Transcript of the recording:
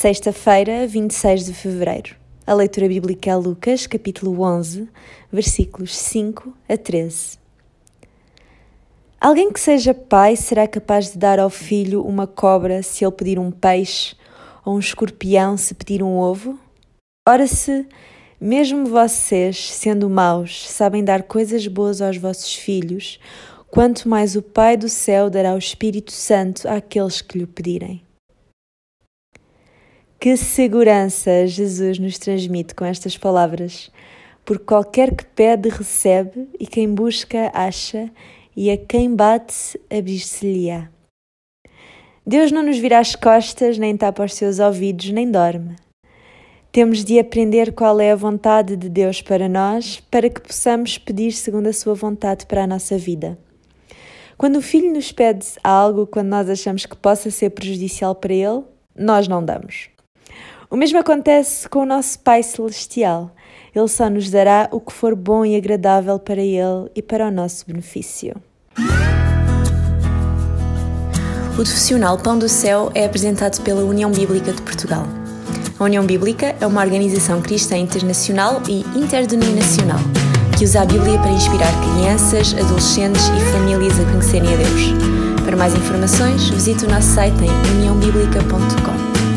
Sexta-feira, 26 de fevereiro. A leitura bíblica é Lucas, capítulo 11, versículos 5 a 13. Alguém que seja pai será capaz de dar ao filho uma cobra se ele pedir um peixe, ou um escorpião se pedir um ovo? Ora, se, mesmo vocês, sendo maus, sabem dar coisas boas aos vossos filhos, quanto mais o Pai do céu dará o Espírito Santo àqueles que lhe pedirem. Que segurança Jesus nos transmite com estas palavras, porque qualquer que pede, recebe, e quem busca, acha, e a quem bate, abrir-se-lhe-á. Deus não nos vira as costas, nem tapa os seus ouvidos, nem dorme. Temos de aprender qual é a vontade de Deus para nós, para que possamos pedir segundo a sua vontade para a nossa vida. Quando o filho nos pede algo quando nós achamos que possa ser prejudicial para ele, nós não damos. O mesmo acontece com o nosso Pai Celestial. Ele só nos dará o que for bom e agradável para ele e para o nosso benefício. O profissional Pão do Céu é apresentado pela União Bíblica de Portugal. A União Bíblica é uma organização cristã internacional e interdenominacional que usa a Bíblia para inspirar crianças, adolescentes e famílias a conhecerem a Deus. Para mais informações, visite o nosso site em uniãobíblica.com.